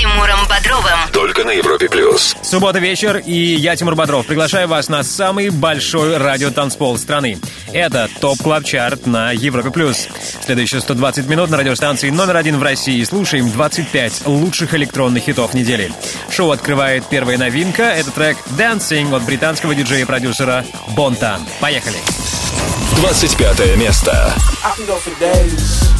Тимуром Бодровым. Только на Европе Плюс. Суббота вечер, и я, Тимур Бодров, приглашаю вас на самый большой радиотанцпол страны. Это Top Club Chart на Европе+. плюс. Следующие 120 минут на радиостанции номер один в России. Слушаем 25 лучших электронных хитов недели. Шоу открывает первая новинка. Это трек «Dancing» от британского диджея и продюсера Bontan. Поехали! 25 место. I can go for days.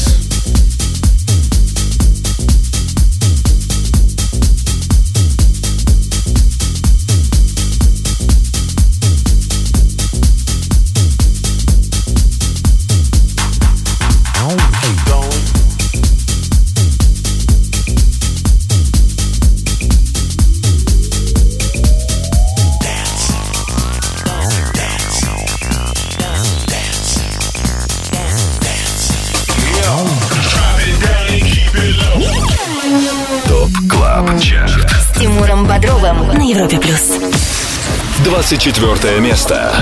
24 место.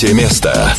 23 место.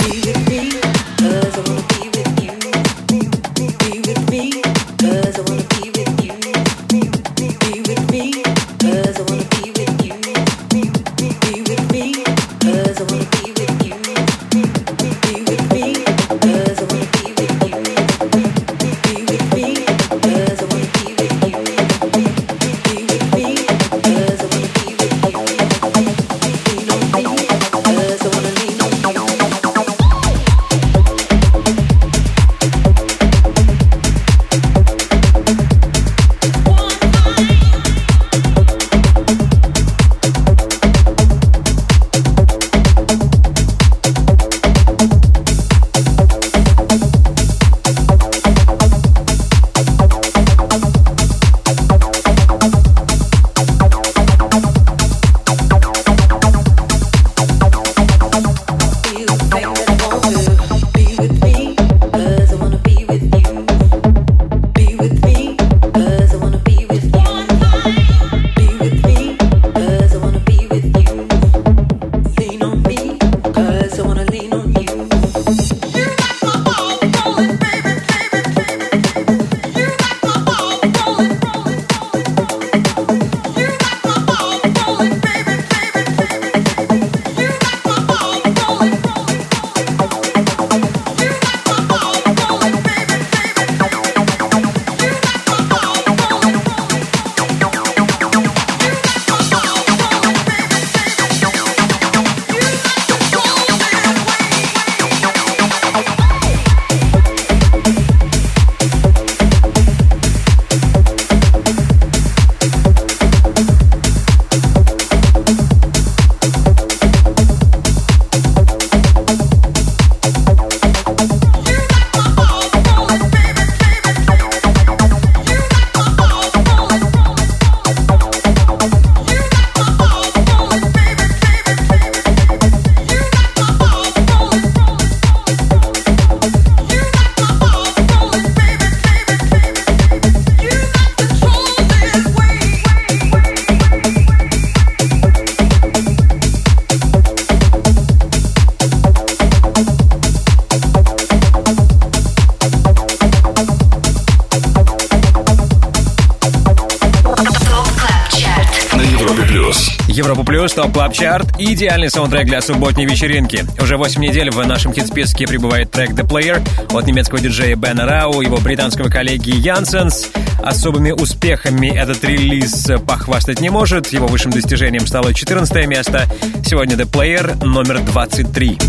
Top Club Chart – идеальный саундтрек для субботней вечеринки. Уже 8 недель в нашем хит-списке прибывает трек The Player от немецкого диджея Ben Rau, его британского коллеги Jansons. Особыми успехами этот релиз похвастать не может. Его высшим достижением стало 14 место. Сегодня The Player номер 23.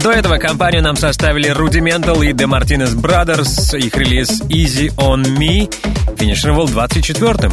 До этого компанию нам составили Rudimental и The Martinez Brothers. Их релиз Easy On Me финишировал 24-м.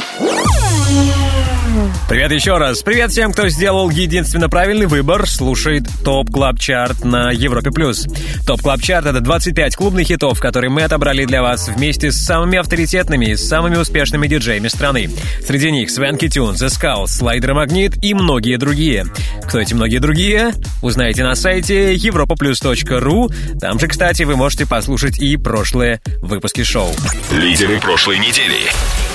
Привет еще раз. Привет всем, кто сделал единственно правильный выбор, слушает Top Club Chart на Европе+. плюс. Top Club Chart — это 25 клубных хитов, которые мы отобрали для вас вместе с самыми авторитетными и самыми успешными диджеями страны. Среди них Swanky Tunes, The Skull, Slider Magnit и многие другие. Кто эти многие другие? Узнаете на сайте europaplus.ru. Там же, кстати, вы можете послушать и прошлые выпуски шоу. Лидеры прошлой недели.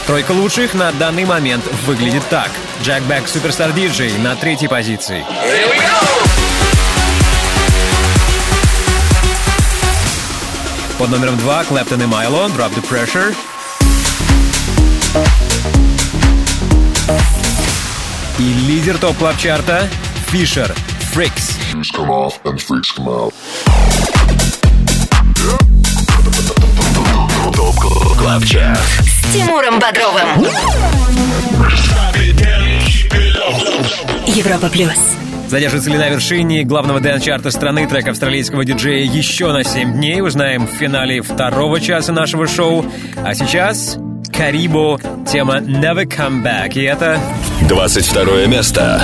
Тройка лучших на данный момент выглядит так. Jack Back Superstar DJ на третьей позиции. Под номером два Claptone и Mylo Drop the Pressure. И лидер Top Club Chart а Fisher Freaks. come off and freaks come out. Club с Тимуром Бодровым. Европа плюс. Задержится ли на вершине главного dance -чарта страны трек австралийского диджея еще на 7 дней? Узнаем в финале второго часа нашего шоу. А сейчас Карибо, тема Never Come Back. И это 22 место.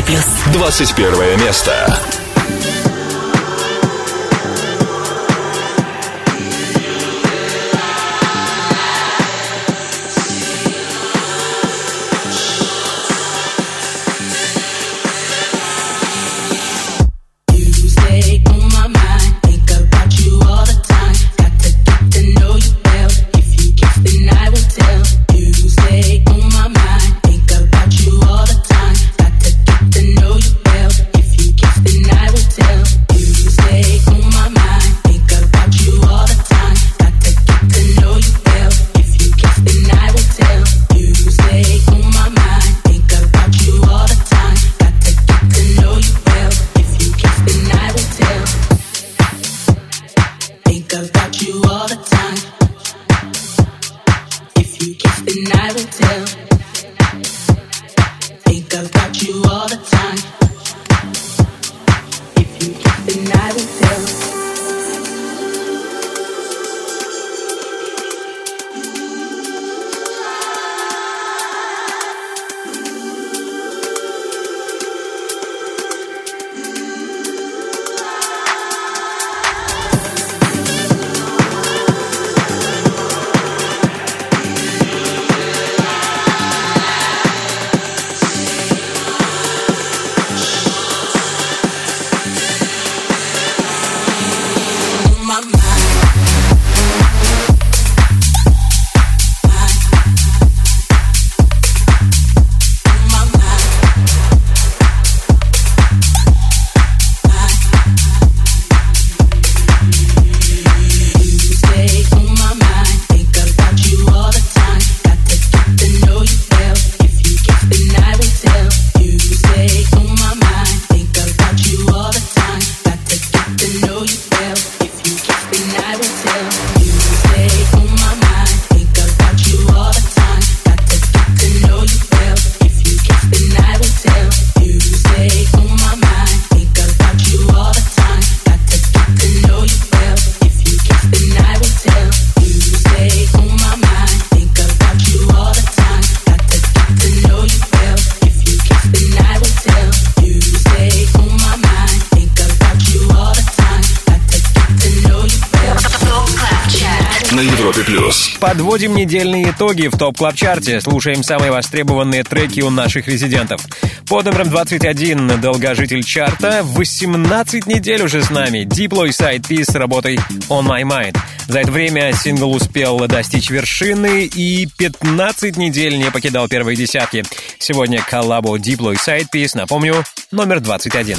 Европе плюс. 21 место. Подводим недельные итоги в Top Club Chart е Слушаем самые востребованные треки у наших резидентов. Под номером 21 долгожитель чарта. 18 недель уже с нами. Diplo Side Piece с работой On My Mind. За это время сингл успел достичь вершины и 15 недель не покидал первые десятки. Сегодня коллабо Diplo Side Piece, напомню, номер 21.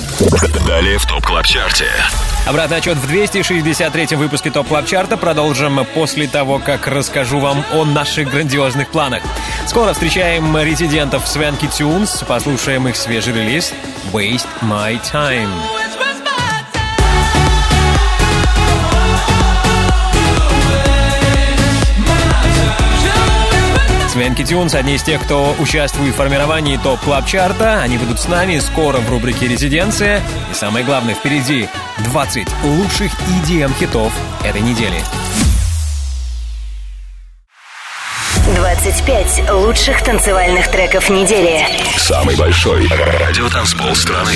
Далее в Top Club Chart е Обратный отсчет в 263-м выпуске Top Club Chart а продолжим после того, как расскажу вам о наших грандиозных планах. Скоро встречаем резидентов Свенки Тюнс, послушаем их свежий релиз «Waste My Time». Свенки Тюнс – одни из тех, кто участвует в формировании топ-клаб-чарта. Они будут с нами скоро в рубрике «Резиденция». И самое главное, впереди 20 лучших EDM-хитов этой недели. 25 лучших танцевальных треков недели. Самый большой радиотанцпол страны.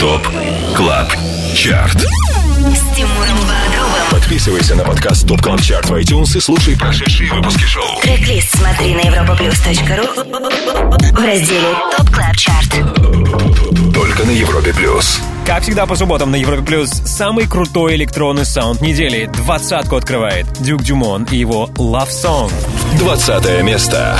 ТОП КЛАБ ЧАРТ с Тимуром Бодровым. Подписывайся на подкаст Top Club Chart в iTunes и слушай прошедшие выпуски шоу. Трек-лист смотри на europaplus.ru в разделе Top Club Chart. Только на Европе Плюс. Как всегда по субботам на Европе Плюс самый крутой электронный саунд недели. Двадцатку открывает Дюк Дюмон и его Love Song. Двадцатое место.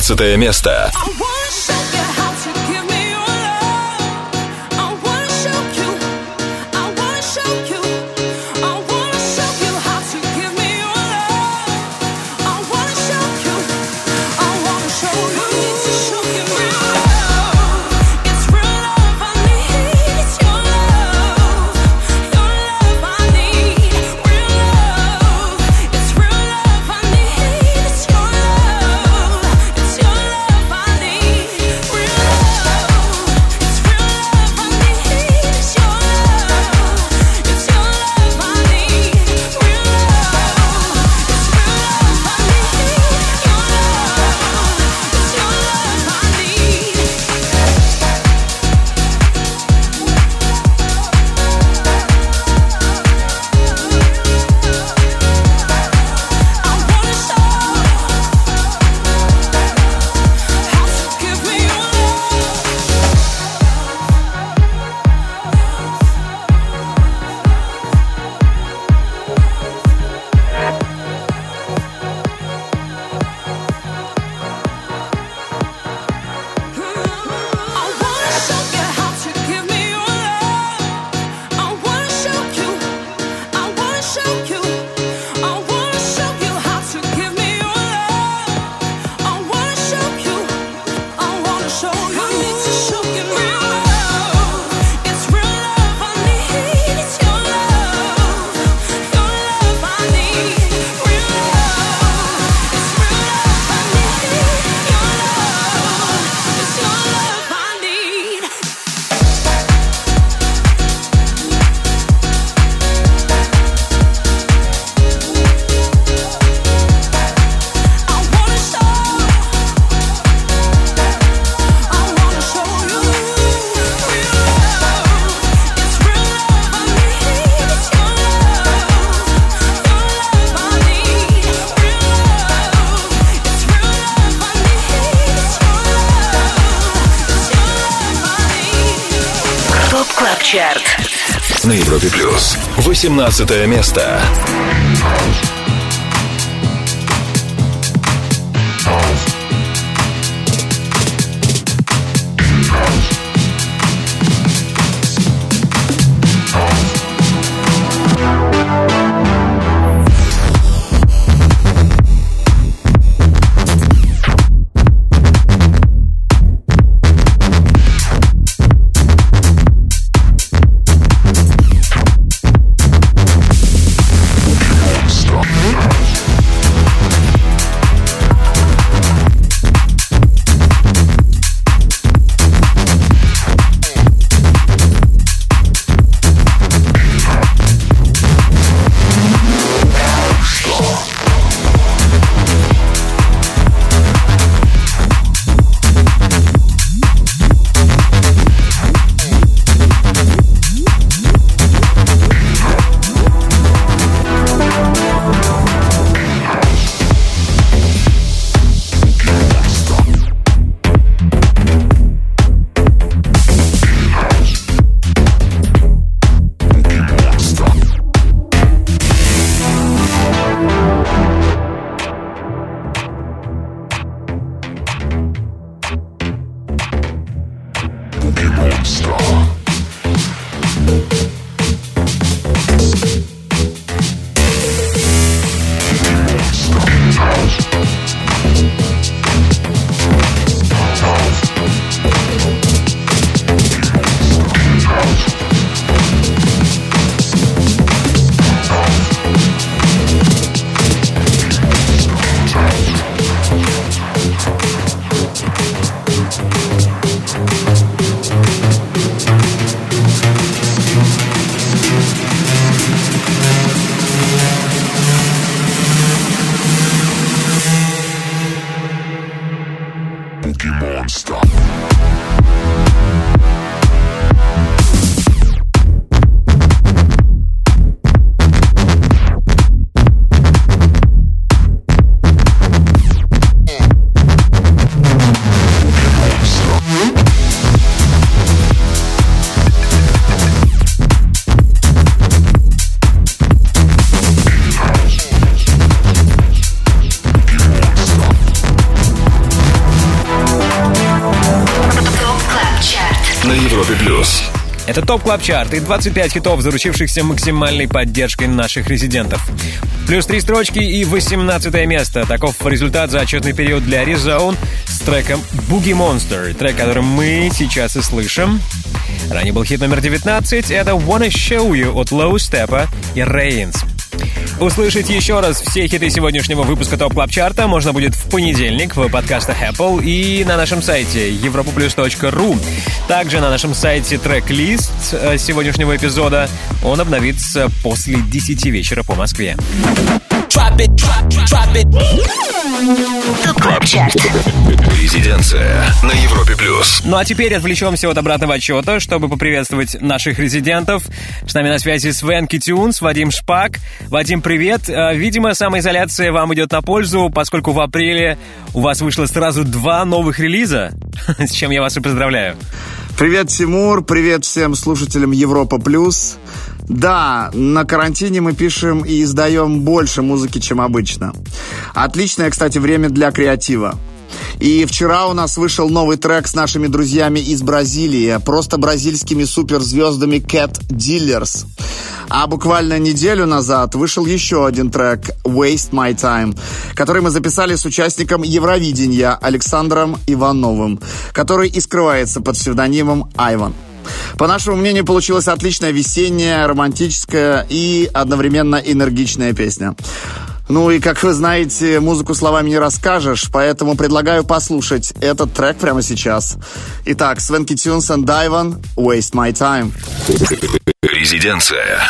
15 место. 17 место. Это Top Club Chart и 25 хитов, заручившихся максимальной поддержкой наших резидентов. Плюс три строчки и 18 место. Таков результат за отчетный период для Rezone с треком Boogie Monster, трек, который мы сейчас и слышим. Ранее был хит номер 19, это Wanna Show You от Low Steppa и Reigns. Услышать еще раз все хиты сегодняшнего выпуска Top Club Chart а можно будет в понедельник в подкастах Apple и на нашем сайте europaplus.ru. Также на нашем сайте трек-лист э, сегодняшнего эпизода. Он обновится после 10 вечера по Москве. Резиденция на Европе плюс. Ну а теперь отвлечемся от обратного отчета, чтобы поприветствовать наших резидентов. С нами на связи Свенки Тюнс, Вадим Шпак. Вадим, привет. Э, Видимо, самоизоляция вам идет на пользу, поскольку в апреле у вас вышло сразу два новых релиза, с чем я вас и поздравляю. Привет, Тимур, привет всем слушателям Европа Плюс. Да, на карантине мы пишем и издаем больше музыки, чем обычно. Отличное, кстати, время для креатива. И вчера у нас вышел новый трек с нашими друзьями из Бразилии, просто бразильскими суперзвездами Cat Dealers. А буквально неделю назад вышел еще один трек «Waste My Time», который мы записали с участником Евровидения Александром Ивановым, который и скрывается под псевдонимом Айван. По нашему мнению, получилась отличная весенняя, романтическая и одновременно энергичная песня. Ну и, как вы знаете, музыку словами не расскажешь, поэтому предлагаю послушать этот трек прямо сейчас. Итак, Свенки Тюнс и Дайван «Waste My Time». Резиденция.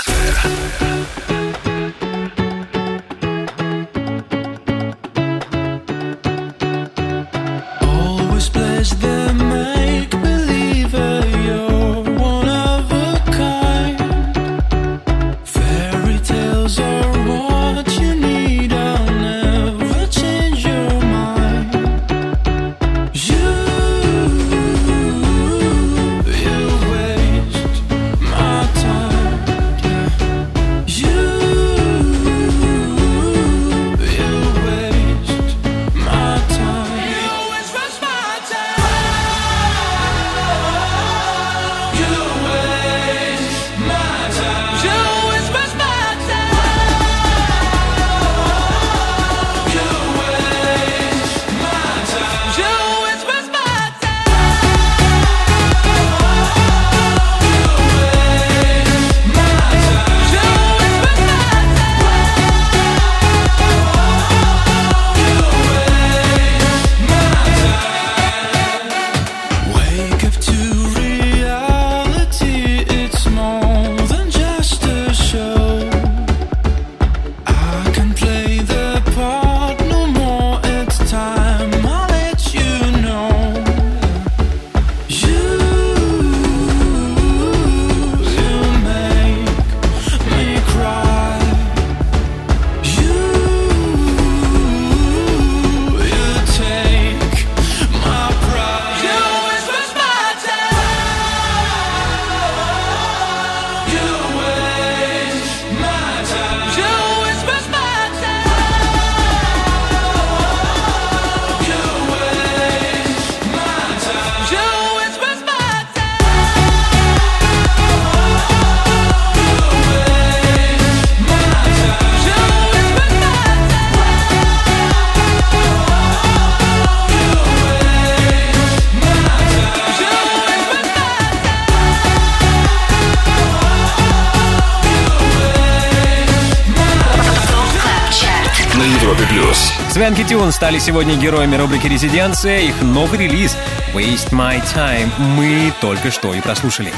Тюн стали сегодня героями рубрики «Резиденция». Их новый релиз «Waste My Time» мы только что и прослушали.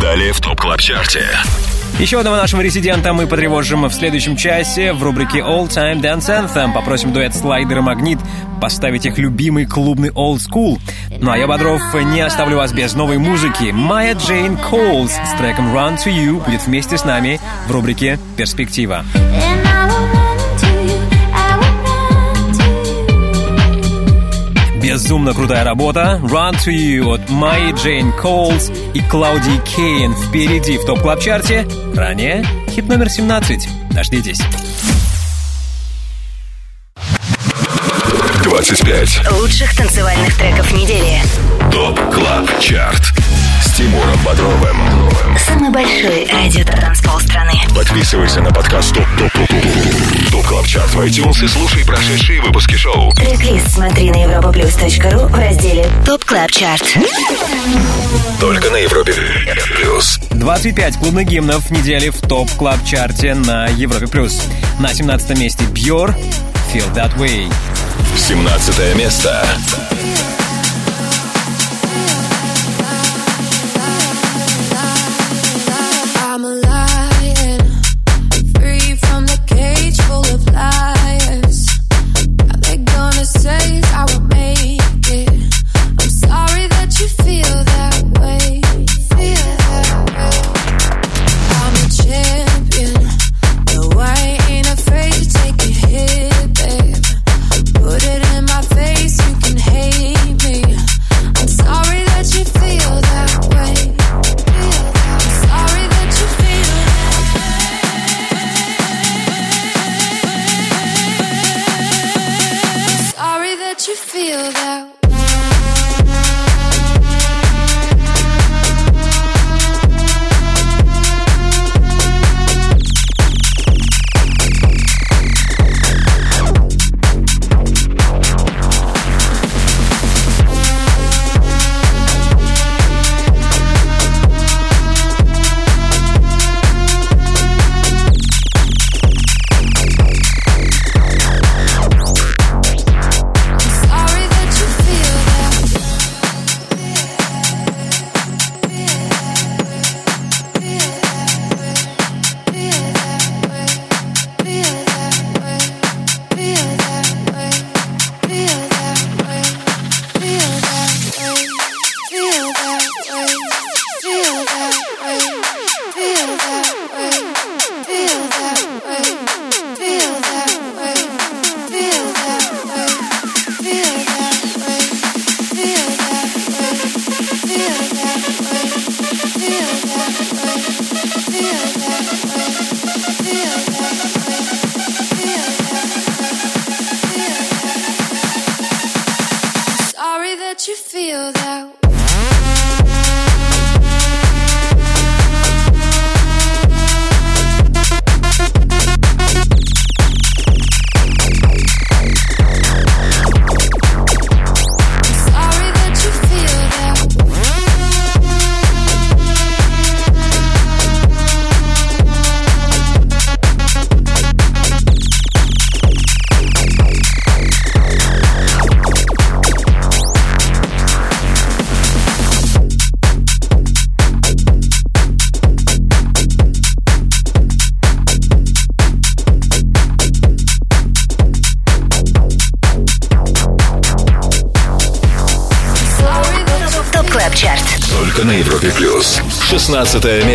Далее в Top Club Chart е. Еще одного нашего резидента мы потревожим в следующем часе в рубрике All Time Dance Anthem. Попросим дуэт Слайдер и Магнит поставить их любимый клубный Old School. Ну а я, Бодров, не оставлю вас без новой музыки. Майя Джейн Коулс с треком Run to You будет вместе с нами в рубрике «Перспектива». And Безумно крутая работа. Run to You от Майи Джейн Коулс и Клауди Кейн впереди в Top Club Chart е Ранее хит номер 17. Дождитесь. 25. Лучших танцевальных треков недели. Top Club Chart. Тимуром Бодровым. Самый большой радиотанцпол страны. Подписывайся на подкаст ТОП ТОП ТОП ТОП Top Club Chart в iTunes и слушай прошедшие выпуски шоу. Трек-лист смотри на europaplus.ru в разделе Top Club Chart. Только на Европе Плюс. 25 клубных гимнов недели в Top Club Chart е на Европе+. плюс. На 17 месте Бьор Feel That Way. 17 место. 16 место.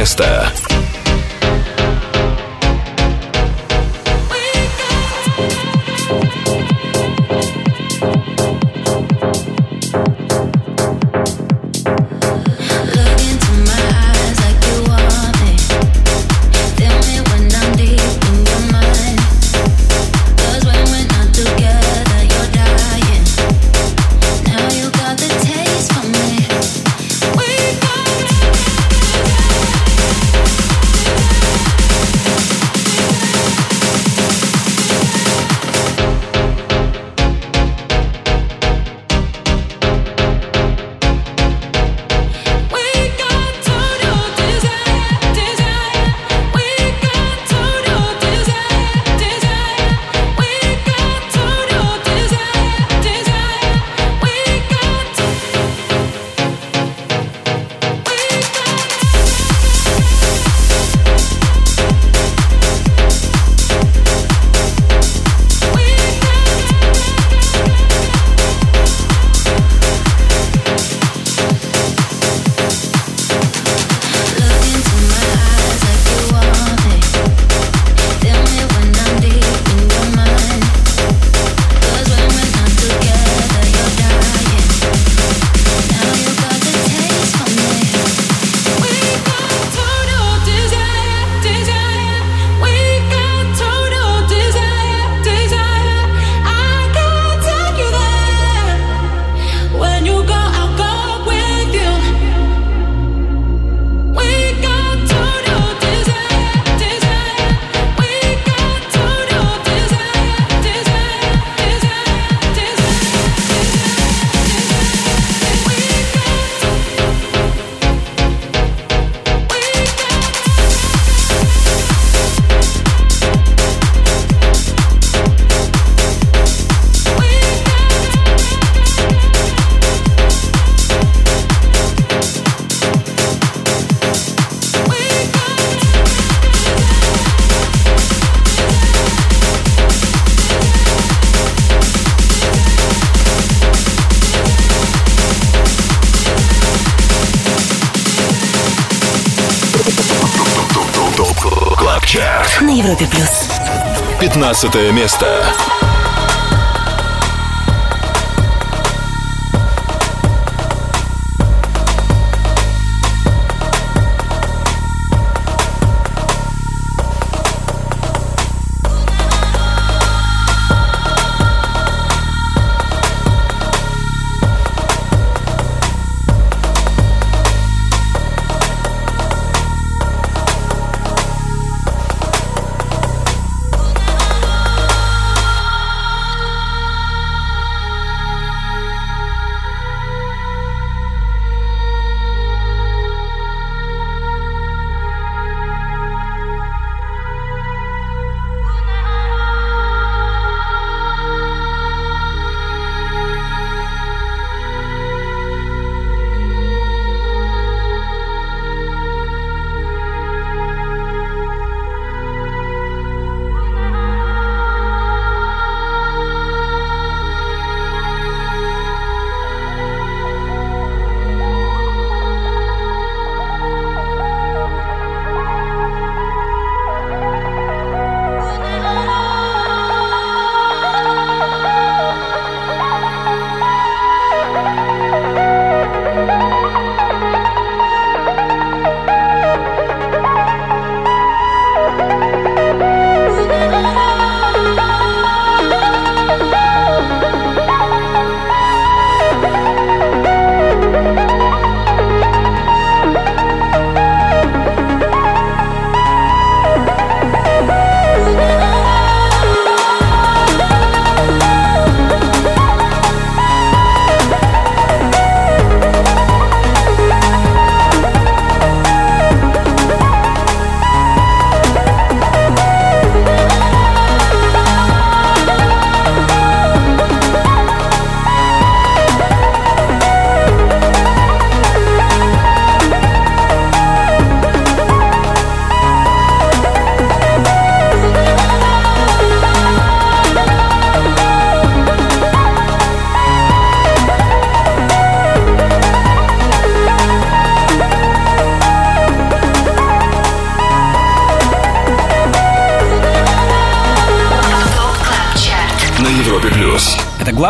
15 место.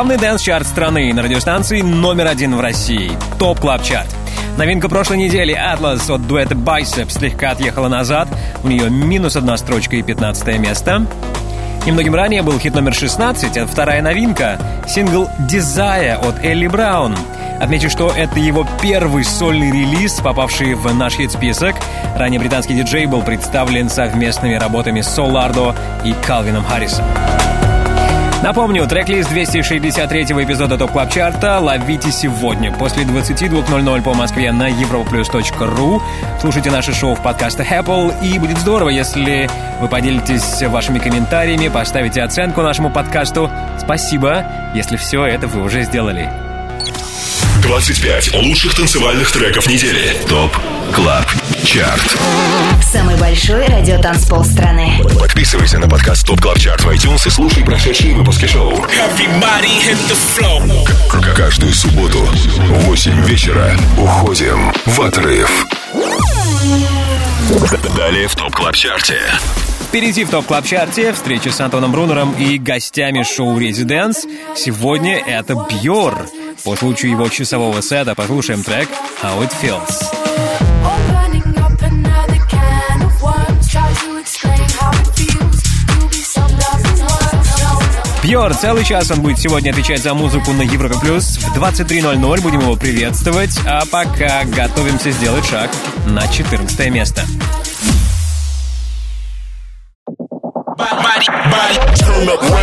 Главный dance -чарт страны на радиостанции номер один в России. Top Club Chart. Новинка прошлой недели Atlas от дуэта Bicep слегка отъехала назад. У нее минус одна строчка и 15 место. Немногим ранее был хит номер 16, это вторая новинка. Сингл Desire от Элли Браун. Отмечу, что это его первый сольный релиз, попавший в наш хит-список. Ранее британский диджей был представлен совместными работами Solardo и Калвином Харрисом. Напомню, трек-лист 263-го эпизода Top Club Chart а ловите сегодня после 22.00 по Москве на europaplus.ru. Слушайте наше шоу в подкастах Apple, и будет здорово, если вы поделитесь вашими комментариями, поставите оценку нашему подкасту. Спасибо, если все это вы уже сделали. 25 лучших танцевальных треков недели. Top Club Chart. Самый большой радиотанцпол страны. Подписывайся на подкаст Top Club Chart в iTunes и слушай прошедшие выпуски шоу. Everybody hit the flow. К- Каждую субботу в 8 вечера уходим в отрыв. Далее в Top Club Chart е. Впереди в Top Club Chart е встреча с Антоном Брунером и гостями шоу «Residence». Сегодня это Бьор. По случаю его часового сета послушаем трек «How It Feels». Бьор, целый час он будет сегодня отвечать за музыку на Европе Плюс. В 23.00 будем его приветствовать, а пока готовимся сделать шаг на 14 место. Добро п-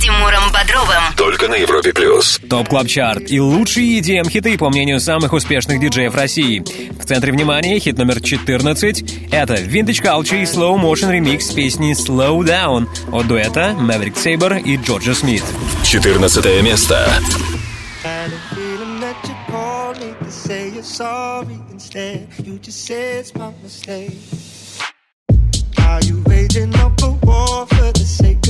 Тимуром Бодровым. Только на Европе Плюс. Top Club Chart и лучшие EDM-хиты, по мнению самых успешных диджеев России. В центре внимания хит номер 14. Это Vintage Culture и Slow Motion ремикс песни Slow Down от дуэта Maverick Saber и Джорджа Смит. 14 место. Are you waging up a war for the sake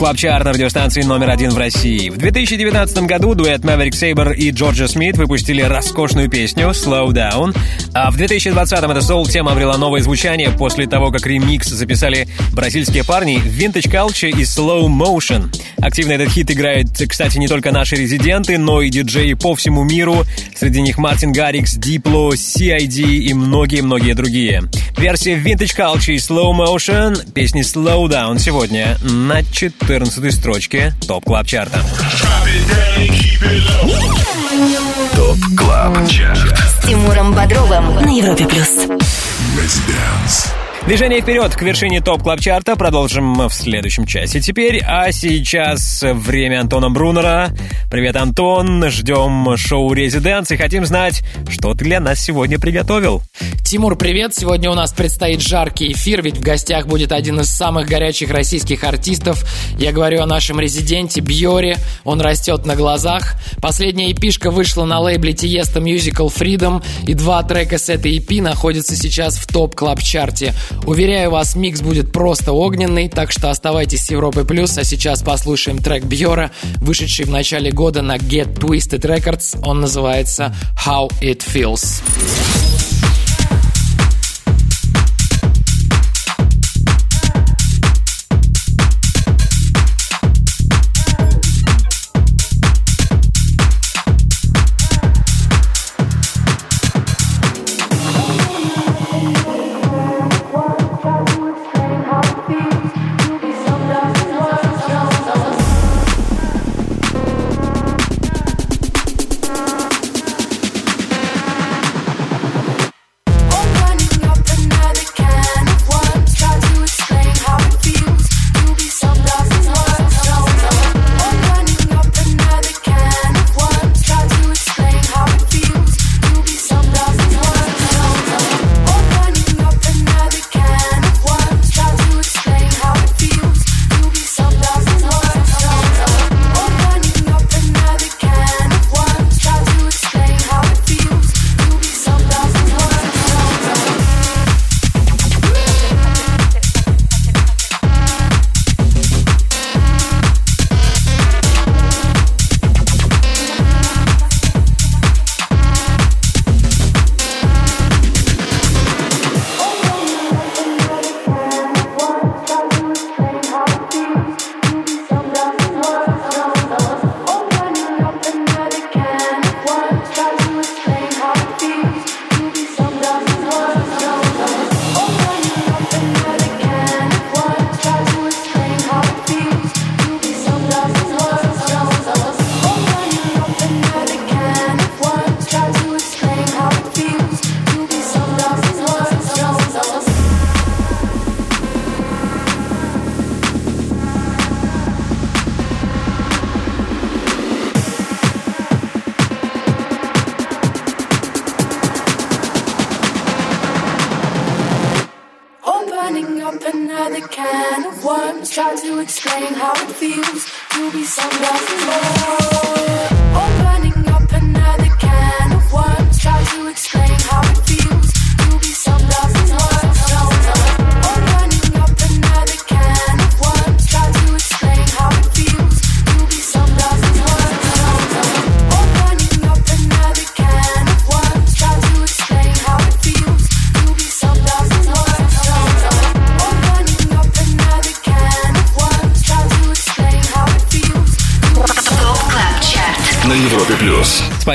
плюс. Top Club Chart на радиостанции номер один в России. В 2019 году дуэт Maverick Saber и Джорджа Смит выпустили роскошную песню «Slow Down». А в 2020 эта соул-тема обрела новое звучание после того, как ремикс записали бразильские парни Vintage Culture и Slow Motion. Активно этот хит играют, кстати, не только наши резиденты, но и диджеи по всему миру. Среди них Мартин Гаррикс, Diplo, CID и многие-многие другие. Версия Vintage Culture и Slow Motion песни Slow Down сегодня на 14 строчке Top Club Chart а. Top Club Chart. С Тимуром Бодровым на Европе плюс. Let's dance. Движение вперед к вершине Top Club Chart а продолжим в следующем часе теперь. А сейчас время Антона Брунера. Привет, Антон. Ждем шоу «Residence» и хотим знать, что ты для нас сегодня приготовил. Тимур, привет! Сегодня у нас предстоит жаркий эфир, ведь в гостях будет один из самых горячих российских артистов. Я говорю о нашем резиденте Бьоре. Он растет на глазах. Последняя эпишка вышла на лейбле Тиесто Musical Freedom, и два трека с этой EP находятся сейчас в Top Club Chart е. Уверяю вас, микс будет просто огненный, так что оставайтесь с Европой Плюс, а сейчас послушаем трек Бьора, вышедший в начале года на Get Twisted Records. Он называется How It Feels.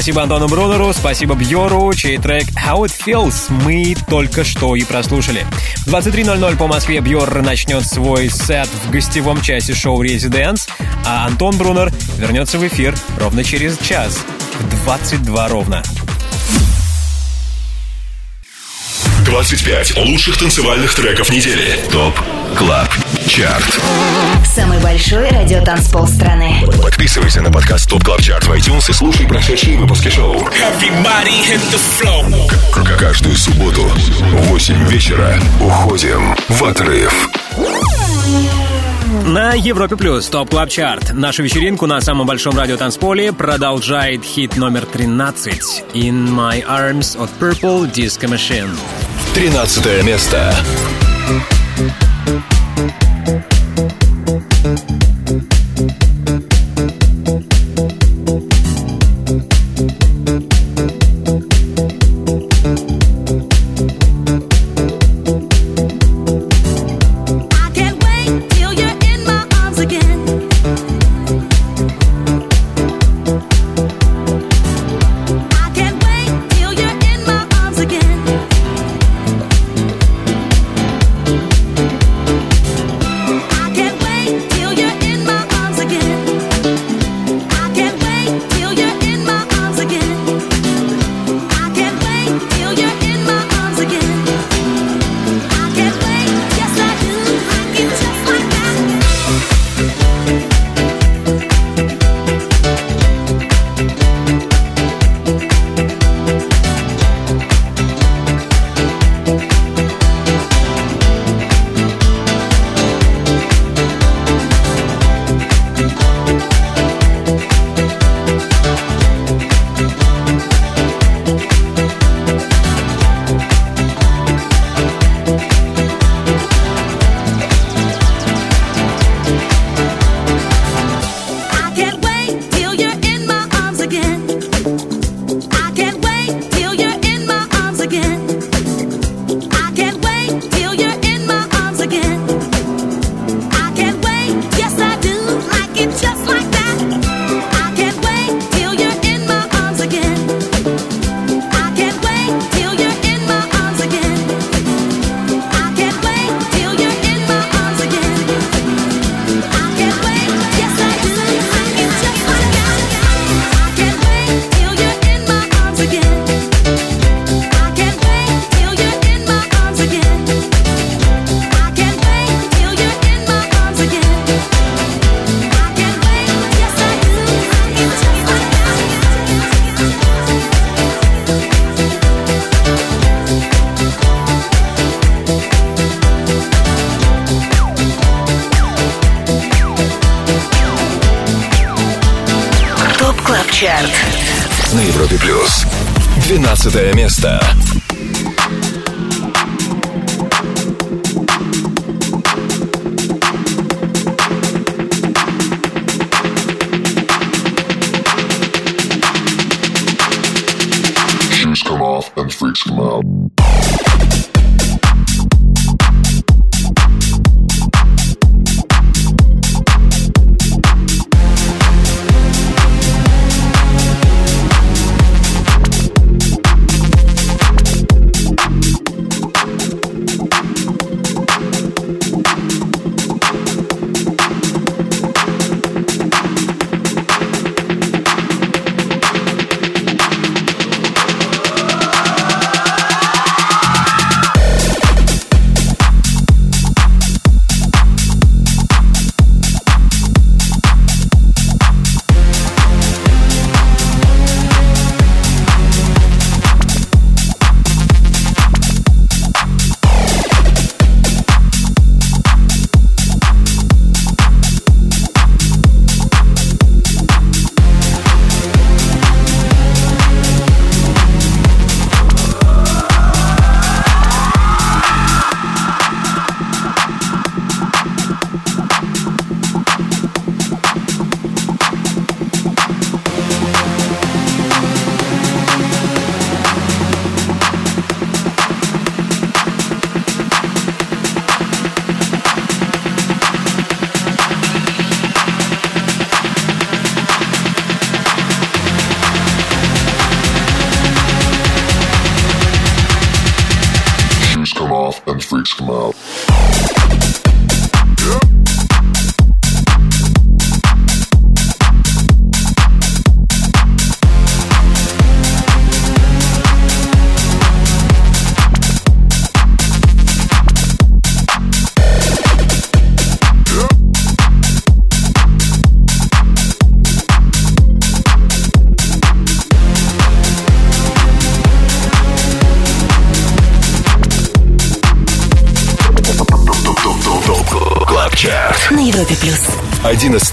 Спасибо Антону Брунеру, спасибо Бьору, чей трек How It Feels мы только что и прослушали. В 23.00 по Москве Бьор начнет свой сет в гостевом часе шоу «Резиденс», а Антон Брунер вернется в эфир ровно через час, в 22 ровно. 25 лучших танцевальных треков недели. ТОП КЛАБ Чарт. Самый большой радио радиотанцпол страны. Подписывайся на подкаст Top Club Chart в iTunes и слушай прошедшие выпуски шоу. Everybody. Каждую субботу в 8 вечера уходим в отрыв. На Европе Плюс TOP Club Chart. Нашу вечеринку на самом большом радио танцполе продолжает хит номер 13 «In My Arms» от Purple Disco Machine. 13 место. thank you Thank you.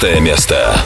11 место.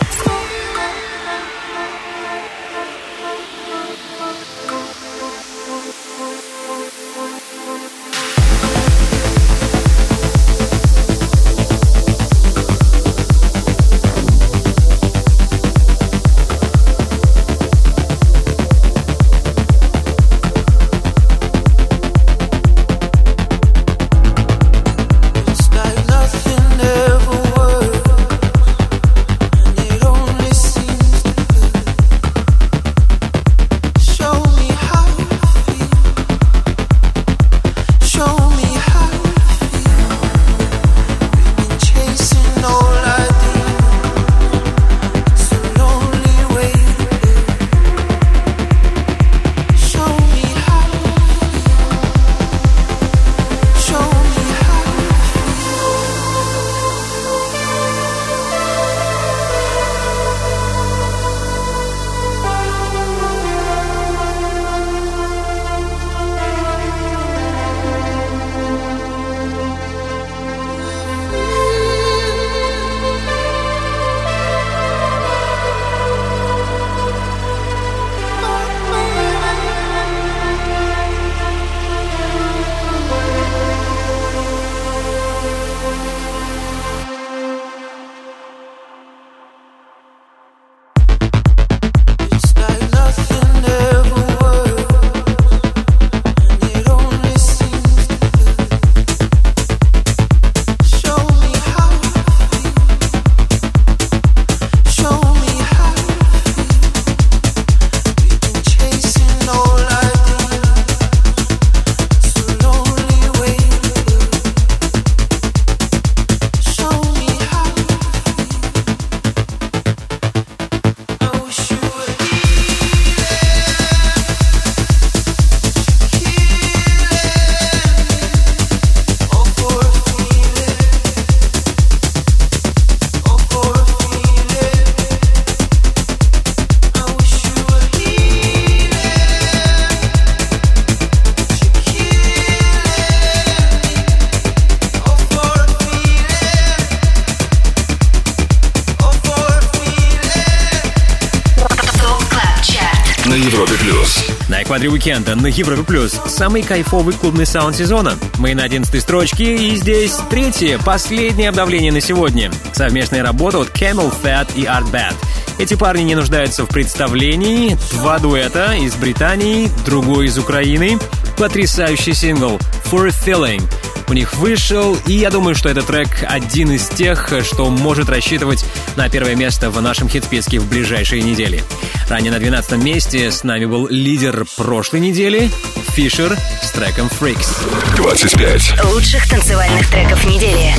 Эквадре уикенда на Европе Плюс самый кайфовый клубный саунд сезона. Мы на 11 строчке и здесь третье, последнее обновление на сегодня. Совместная работа от Camel Fat и Art Bad. Эти парни не нуждаются в представлении. Два дуэта из Британии, другой из Украины. Потрясающий сингл For a Feeling. У них вышел, и я думаю, что этот трек один из тех, что может рассчитывать на первое место в нашем хит-списке в ближайшие недели. Ранее на 12 месте с нами был лидер прошлой недели Фишер с треком Freaks. 25. Лучших танцевальных треков недели.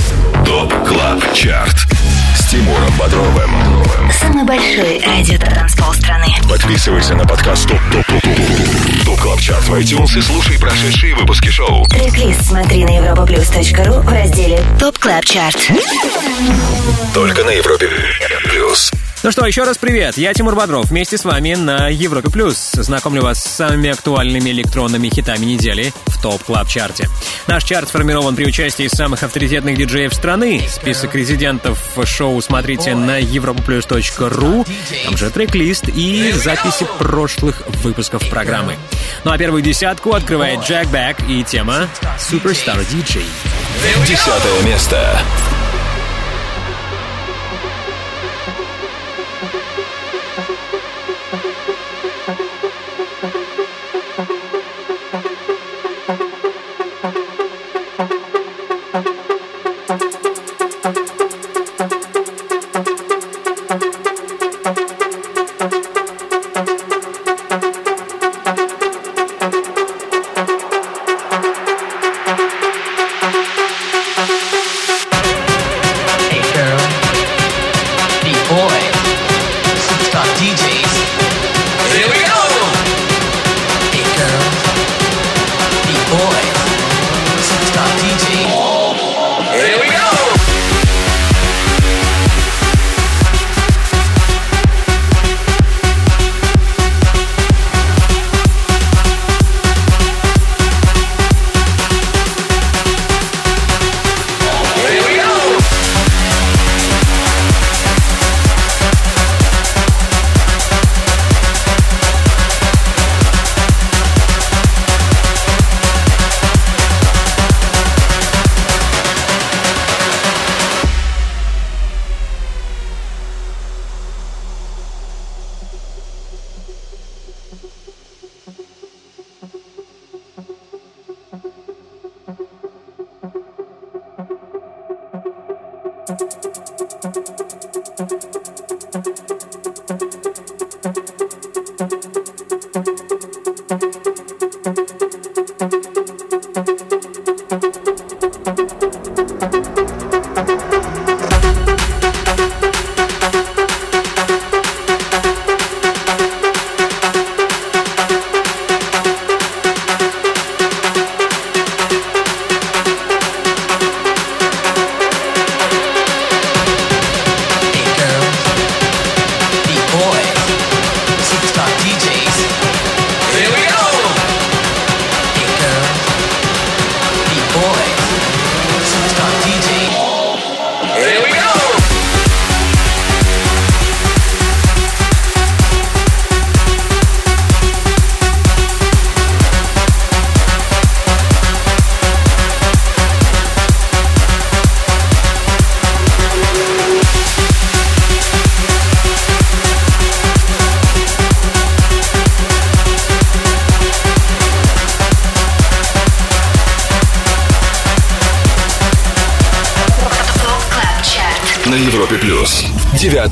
ТОП КЛАБ ЧАРТ. С Тимуром Бодровым. Самый большой радио-транспол страны. Подписывайся на подкаст ТОП ТОП ТОП ТОП ТОП КЛАБ ЧАРТ в iTunes и слушай прошедшие выпуски шоу. Трек-лист смотри на europaplus.ru в разделе ТОП КЛАБ ЧАРТ. Только на Европе Плюс. Ну что, еще раз привет. Я Тимур Бодров. Вместе с вами на Европе Плюс. Знакомлю вас с самыми актуальными электронными хитами недели в TOP Club Chart е. Наш чарт сформирован при участии самых авторитетных диджеев страны. Список резидентов шоу смотрите на europaplus.ru. Там же трек-лист и записи прошлых выпусков программы. Ну а первую десятку открывает Jack Back и тема Superstar DJ. Десятое место.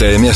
TMF.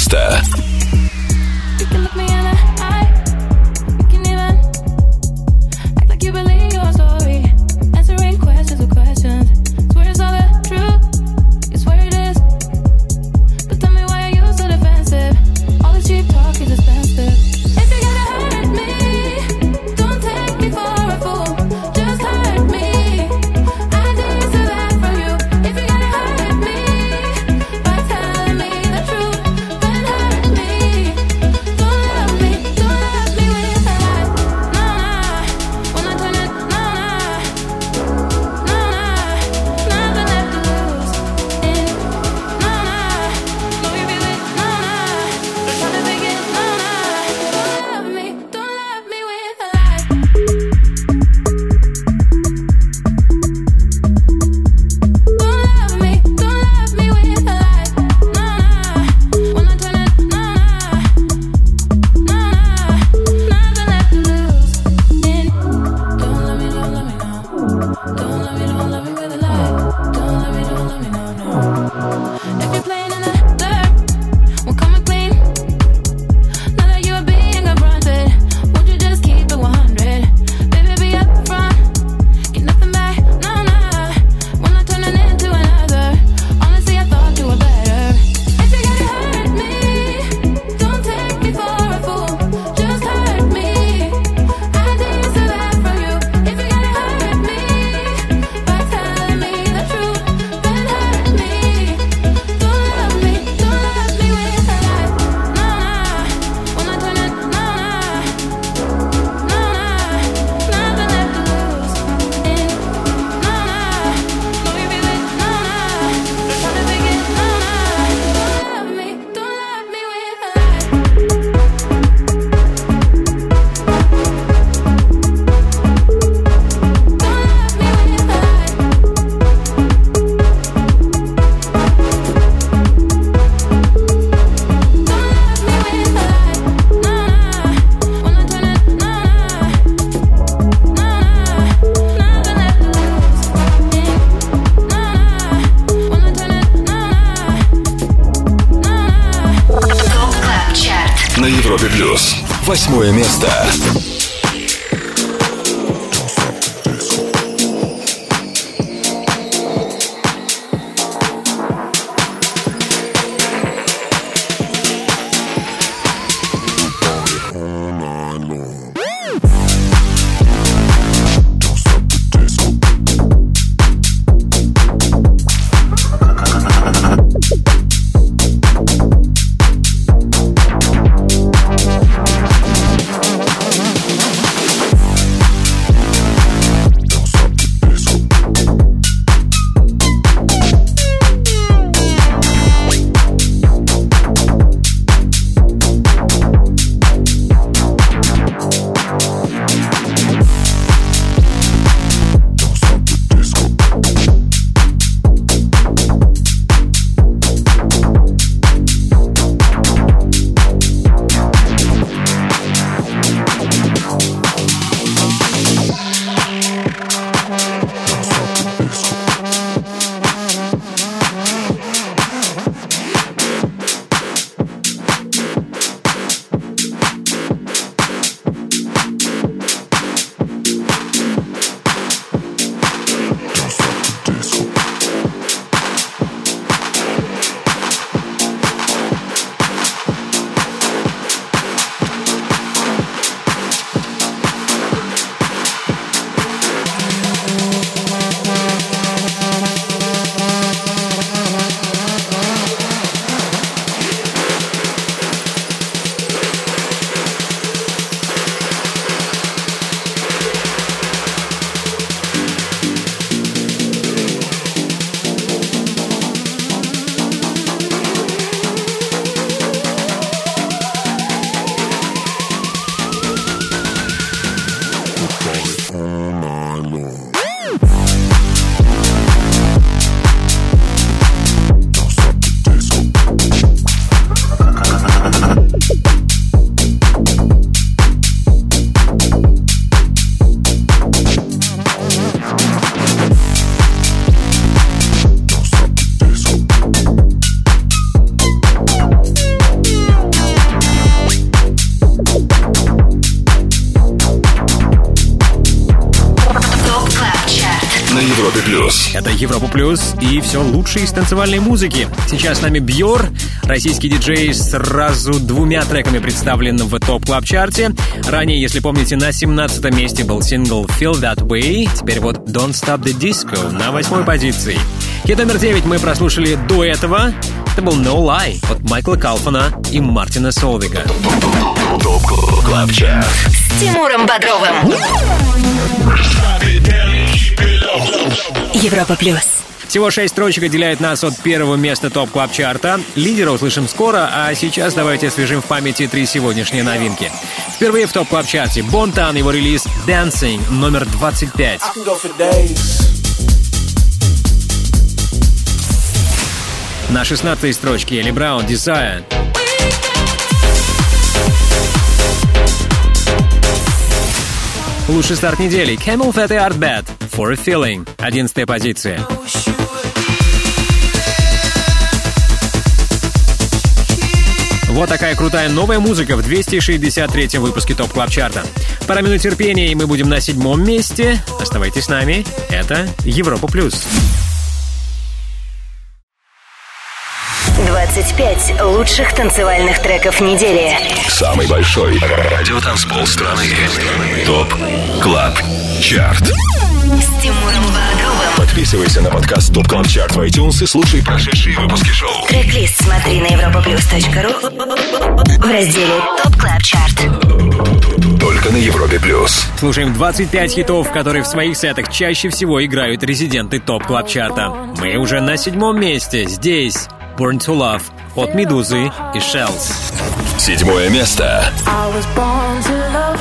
И все лучшее из танцевальной музыки. Сейчас с нами Бьор, российский диджей, сразу двумя треками представлен в топ клаб чарте Ранее, если помните, на 17 месте был сингл Feel That Way. Теперь вот Don't Stop the Disco на восьмой позиции. Хит номер 9 мы прослушали до этого. Это был No Lie от Майкла Калфана и Мартина Солвига. ТОП КЛАБ ЧАРТ С Тимуром Бодровым. Европа плюс. Всего шесть строчек отделяет нас от первого места топ клаб чарта Лидера услышим скоро, а сейчас давайте освежим в памяти три сегодняшние новинки. Впервые в топ клаб чарте Бонтан, его релиз Dancing, номер 25. I can go for days. На 16 строчке Элли Браун, Desire. Лучший старт недели CamelPhat и ARTBAT, For a Feeling, 11 позиция. Вот такая крутая новая музыка в 263 выпуске TOP Club Chart а. Пара минут терпения, и мы будем на седьмом месте. Оставайтесь с нами. Это Европа Плюс. 25 лучших танцевальных треков недели. Самый большой радиотанцпол страны. TOP Club Chart С Тимуром. Подписывайся на подкаст TOP Club Chart в iTunes и слушай прошедшие выпуски шоу. Трек-лист смотри на europaplus.ru в разделе TOP Club Chart. Только на Европе Плюс. Слушаем 25 хитов, которые в своих сетах чаще всего играют резиденты TOP Club Chart а Мы уже на седьмом месте. Здесь Born to Love от Медузы и Shells. Седьмое место. I was born to love,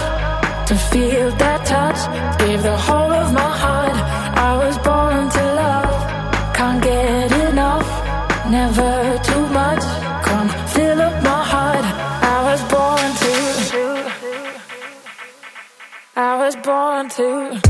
to feel that touch, give the whole of my on to.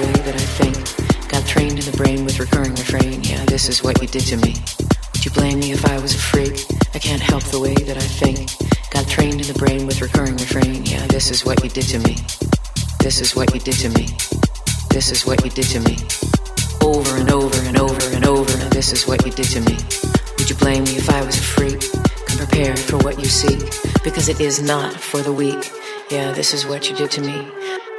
Way that I think. Got trained in the brain with recurring refrain. Yeah, this is what you did to me. Would you blame me if I was a freak? I can't help the way that I think. Got trained in the brain with recurring refrain. Yeah, this is what you did to me. This is what you did to me. This is what you did to me. Over and over and over and over. This is what you did to me. Would you blame me if I was a freak? prepared for what you seek, because it is not for the weak. Yeah, this is what you did to me.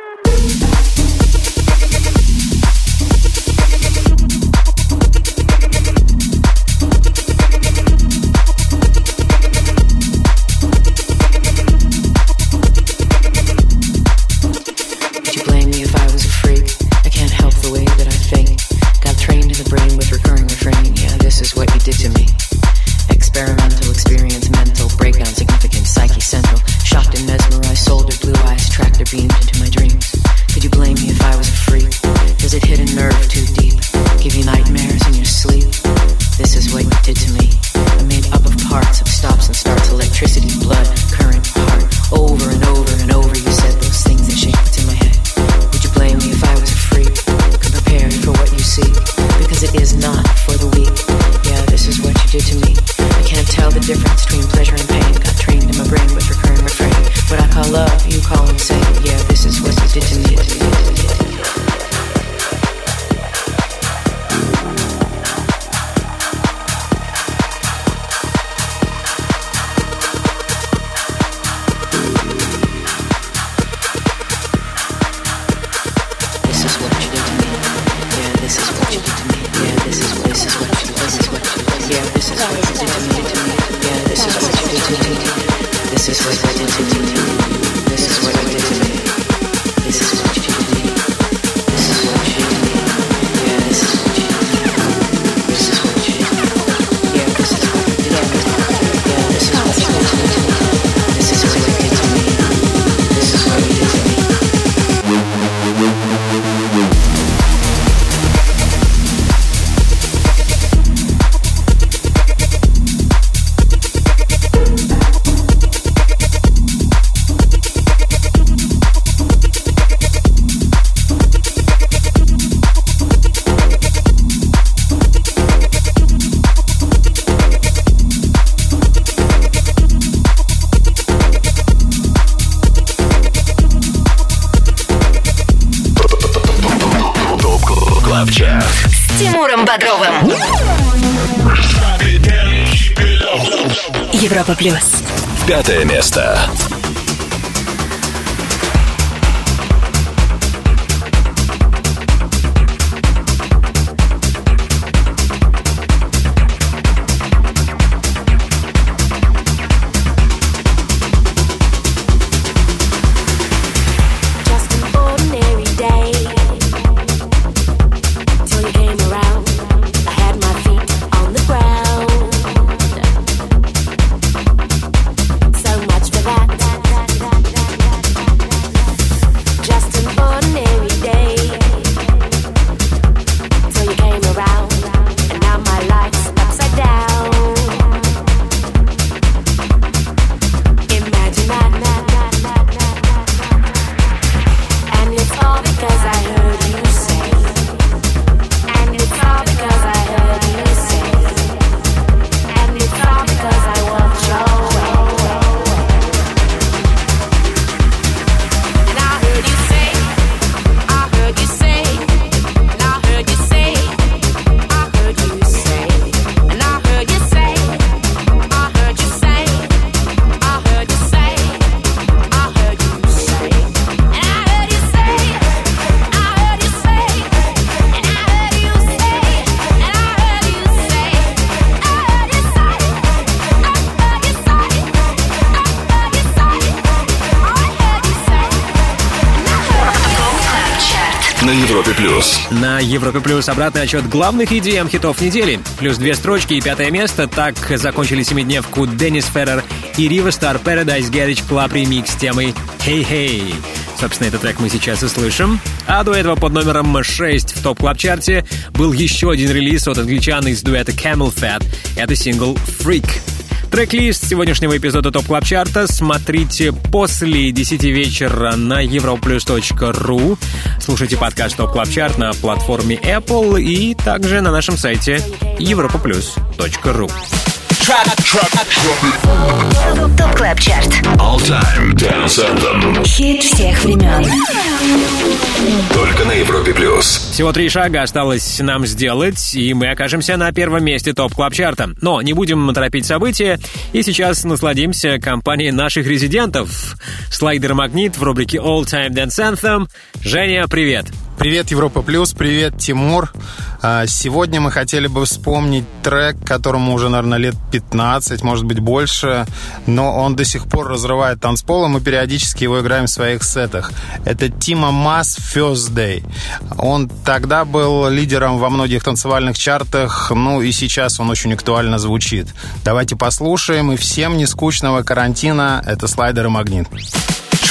Европа плюс. Пятое место. Европе Плюс обратный отсчет главных EDM хитов недели. Плюс две строчки и пятое место. Так закончили семидневку Деннис Феррер и Рива Стар Paradise Garage Club ремикс темой hey, Hey». Собственно, этот трек мы сейчас и слышим. А до этого под номером 6 в TOP Club Chart е был еще один релиз от англичан из дуэта CamelPhat. Это сингл «Freak». Трек-лист сегодняшнего эпизода TOP Club Chart а смотрите после 10 вечера на europlus.ru. Слушайте подкаст Top Club Chart на платформе Apple и также на нашем сайте europaplus.ru. Come ТОП КЛАБ ЧАРТ All Time Dance Anthem. Хит всех времен Только на Европе плюс. Всего три шага осталось нам сделать, и мы окажемся на первом месте топ клаб чарта Но не будем торопить события, и сейчас насладимся компанией наших резидентов. Слайдер Магнит в рубрике All Time Dance Anthem. Женя, привет! Привет, Европа Плюс, привет, Тимур. А, Сегодня мы хотели бы вспомнить трек, которому уже, наверное, лет 15, может быть, больше, но он до сих пор разрывает танцпол, и мы периодически его играем в своих сетах. Это Тима Масс First Day. Он тогда был лидером во многих танцевальных чартах, ну и сейчас он очень актуально звучит. Давайте послушаем, и всем не скучного карантина это слайдер и магнит.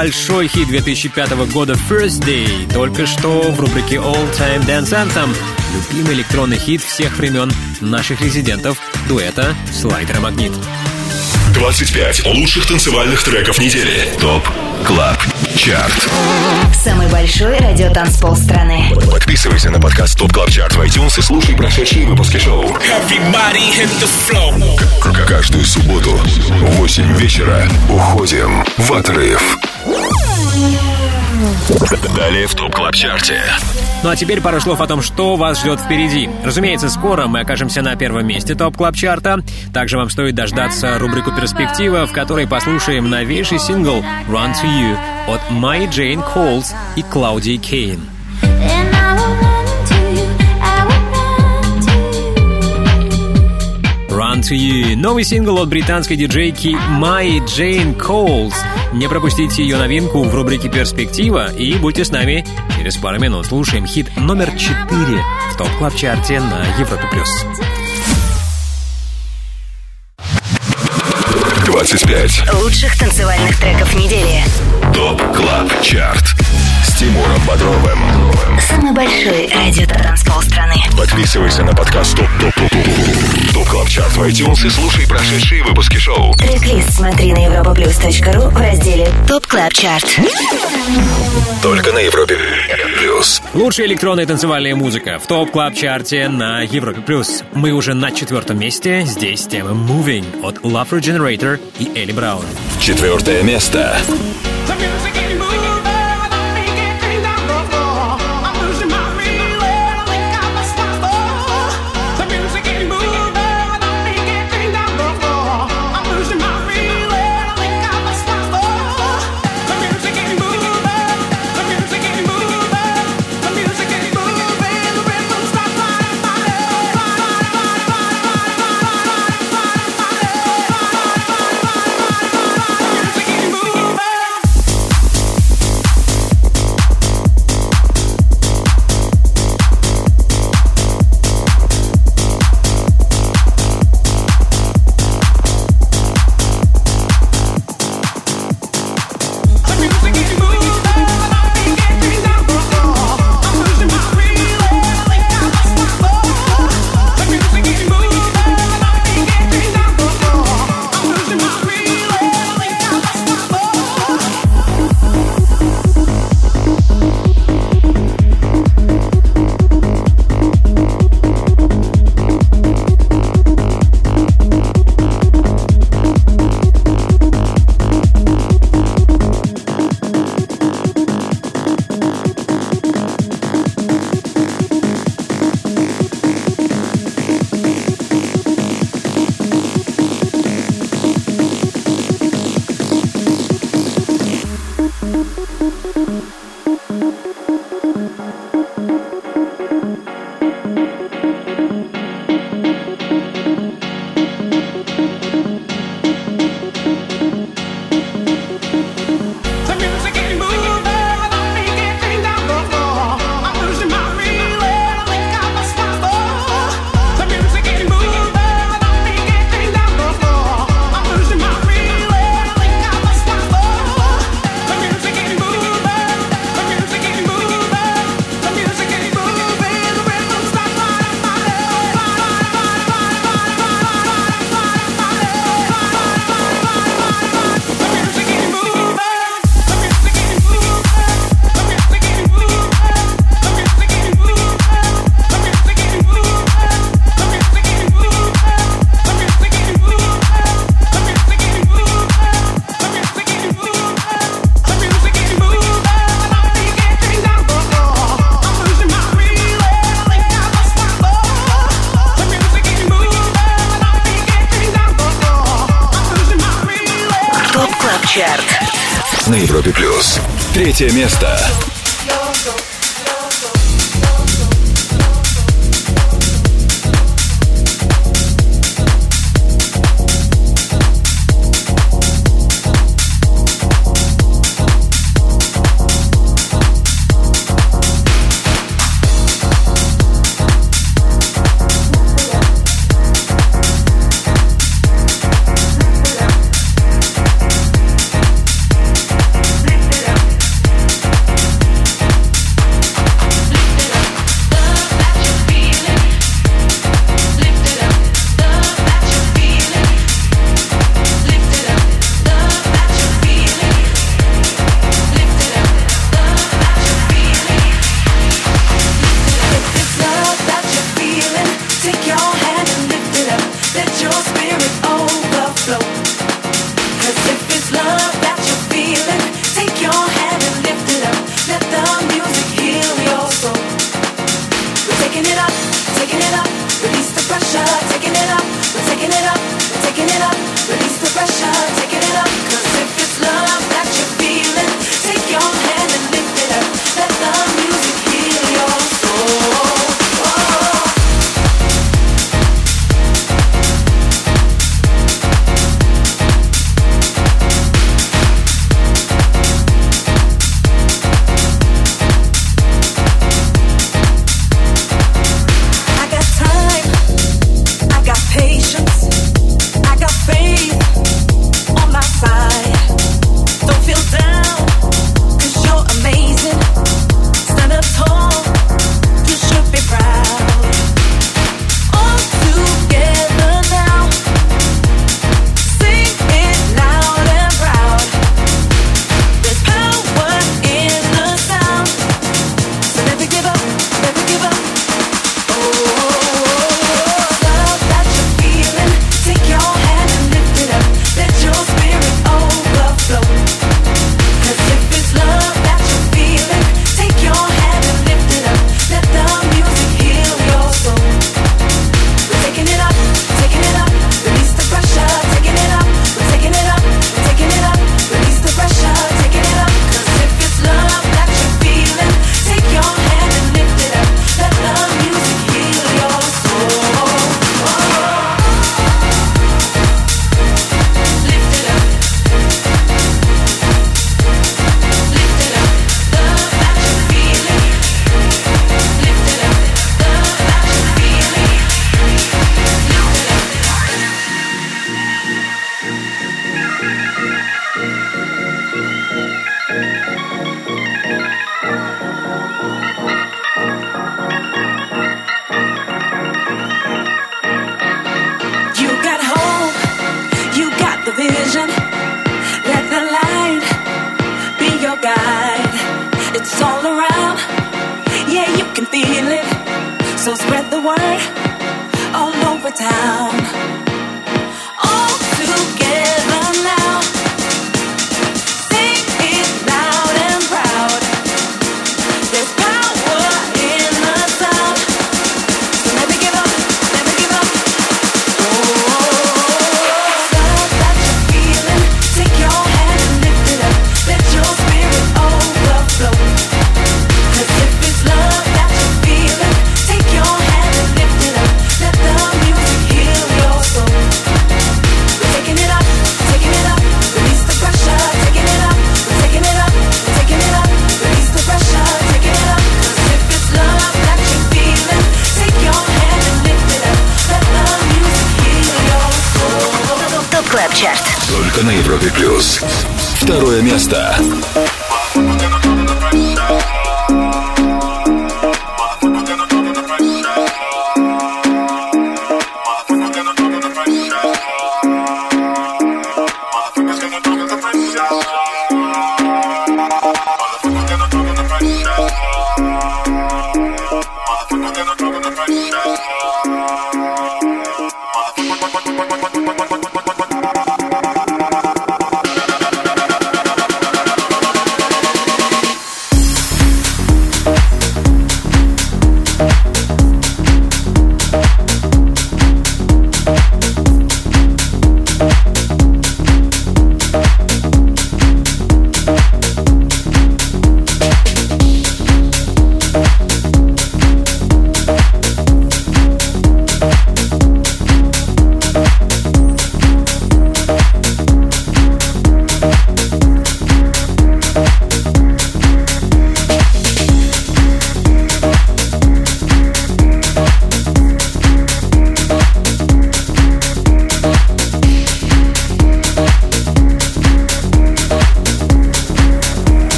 Большой хит 2005 года First Day, только что в рубрике All Time Dance Anthem. Любимый электронный хит всех времен наших резидентов, дуэта Слайдер Магнит. 25 лучших танцевальных треков недели. TOP Club Chart. Самый большой радиотанцпол страны Подписывайся на подкаст TOP Club Chart в iTunes и слушай прошедшие выпуски шоу. К- Каждую субботу в 8 вечера уходим в отрыв. Далее в TOP Club Chart е. Ну а теперь пару слов о том, что вас ждет впереди. Разумеется, скоро мы окажемся на первом месте TOP Club Chart а Также вам стоит дождаться рубрику «Перспектива», в которой послушаем новейший сингл «Run to You» от Майи Джейн Коулс и Клаудии Кейн. Run to You. Новый сингл от британской диджейки Майи Джейн Коулс. Не пропустите ее новинку в рубрике «Перспектива» и будьте с нами через пару минут. Слушаем хит номер 4 в TOP Club Chart е на Европе+. плюс. 25 лучших танцевальных треков недели TOP Club Chart. Тимуром Бодровым. Самый большой радиотанцпол страны Подписывайся на подкаст TOP TOP TOP TOP TOP Club Chart в iTunes и слушай прошедшие выпуски шоу. Трек-лист смотри на europaplus.ru в разделе TOP Club Chart Только на Европе Плюс. Лучшая электронная танцевальная музыка в топ клаб чарте на Европе+. плюс. Мы уже на четвертом месте. Здесь тема «Moving» от Love Regenerator и Элли Браун. Четвертое место. Третье место.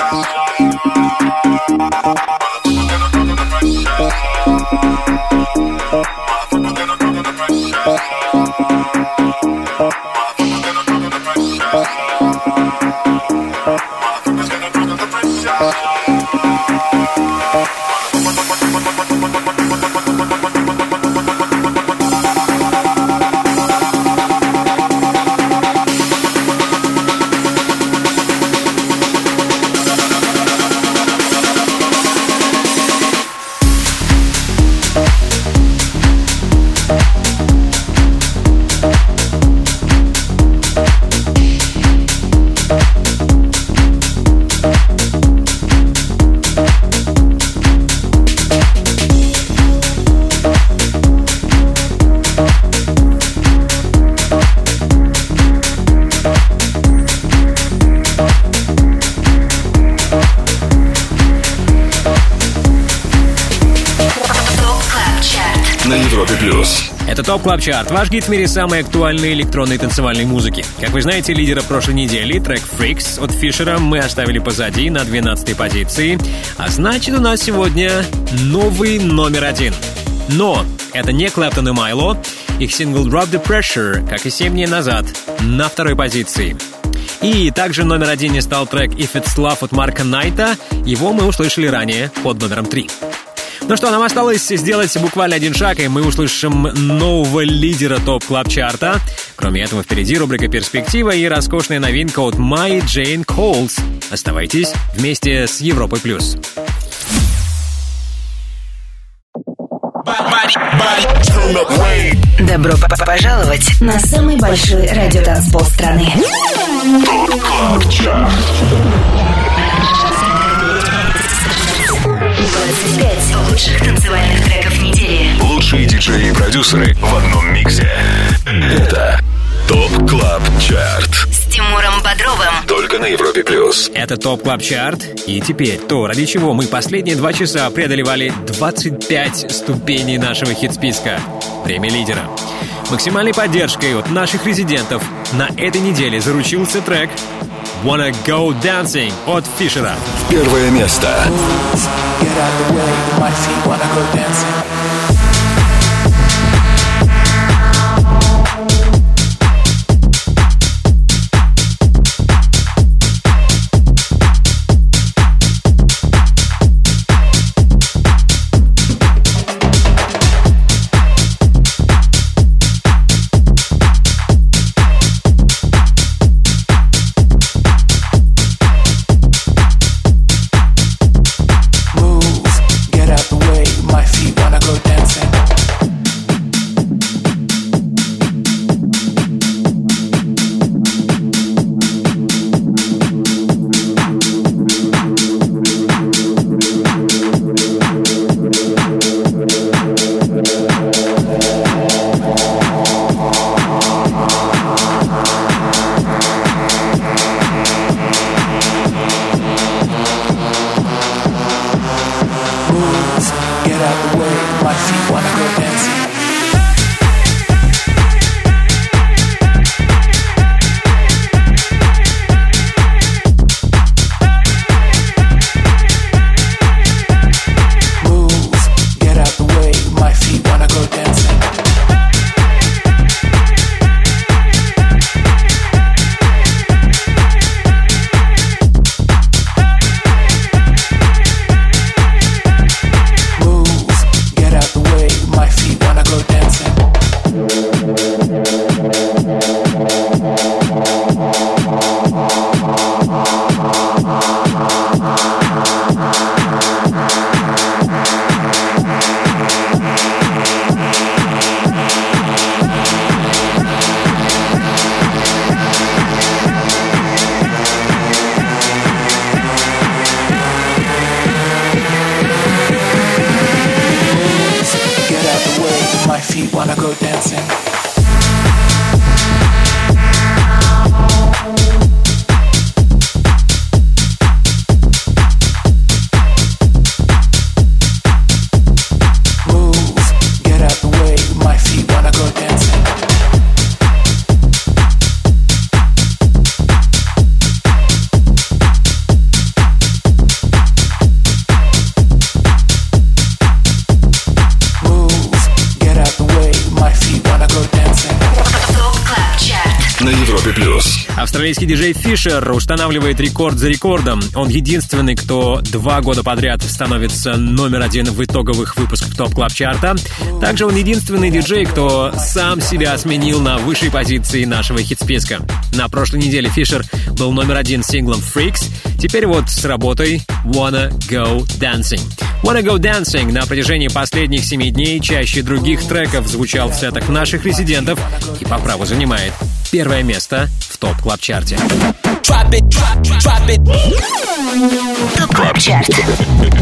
На TOP Club Chart, ваш гид в мире самой актуальной электронной танцевальной музыки. Как вы знаете, лидера прошлой недели, трек Freaks от Фишера, мы оставили позади на 12 позиции. А значит, у нас сегодня новый номер один. Но это не Claptone и Mylo. Их сингл Drop the Pressure, как и 7 дней назад, на второй позиции. И также номер один не стал трек If It's Love от Марка Найта. Его мы услышали ранее под номером 3. Ну что, нам осталось сделать буквально один шаг, и мы услышим нового лидера топ клаб чарта Кроме этого, впереди рубрика «Перспектива» и роскошная новинка от Майи Джейн Коулс. Оставайтесь вместе с Европой+. плюс. Добро пожаловать на самый большой радиотанцпол страны. ТОП КЛАБ Двадцать пять лучших танцевальных треков недели. Лучшие диджеи и продюсеры в одном миксе. Это TOP Club Chart. С Тимуром Бодровым. Только на Европе плюс. Это TOP Club Chart. И теперь то, ради чего мы последние два часа преодолевали 25 ступеней нашего хит-списка. Время лидера. Максимальной поддержкой от наших резидентов на этой неделе заручился трек Wanna Go Dancing от Фишера. Первое место. Get out the way, my feet wanna go dancing. Австралийский диджей Фишер устанавливает рекорд за рекордом. Он единственный, кто два года подряд становится номер один в итоговых выпусках TOP Club Chart а. Также он единственный диджей, кто сам себя сменил на высшей позиции нашего хит-списка. На прошлой неделе Фишер был номер один синглом Freaks. Теперь вот с работой Wanna Go Dancing. Wanna Go Dancing на протяжении последних семи дней чаще других треков звучал в сетах наших резидентов и по праву занимает первое место топ клаб чарте ТОП КЛАБ ЧАРТ.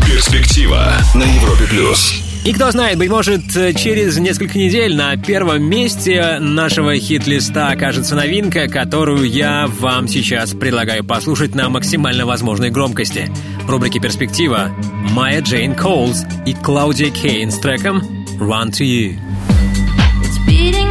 Перспектива на Европе плюс. И кто знает, быть может, через несколько недель на первом месте нашего хит-листа окажется новинка, которую я вам сейчас предлагаю послушать на максимально возможной громкости. В рубрике «Перспектива» Майя Джейн Коулс и Клаудия Кейн с треком «Run to You». It's beating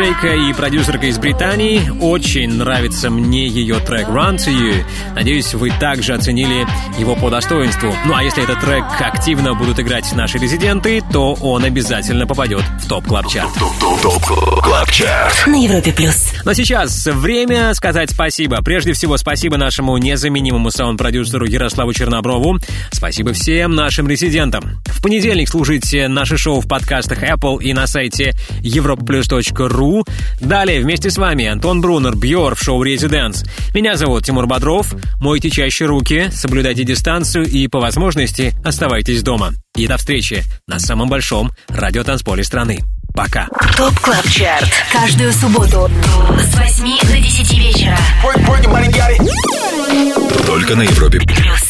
диджейка и продюсерка из Британии. Очень нравится мне ее трек Run to You. Надеюсь, вы также оценили его по достоинству. Ну а если этот трек активно будут играть наши резиденты, то он обязательно попадет в топ клаб чарт ТОП КЛАБ ЧАРТ. На Европе плюс. Но сейчас время сказать спасибо. Прежде всего, спасибо нашему незаменимому саунд-продюсеру Ярославу Черноброву. Спасибо всем нашим резидентам. В понедельник слушайте наше шоу в подкастах Apple и на сайте europaplus.ru. Далее вместе с вами Антон Брунер, Бьор в шоу «Резиденс». Меня зовут Тимур Бодров. Мойте чаще руки, соблюдайте дистанцию и, по возможности, оставайтесь дома. И до встречи на самом большом радиотанцполе страны. Пока. ТОП КЛАБ ЧАРТ. Каждую субботу с 8 до 10 вечера. Только на Европе Плюс.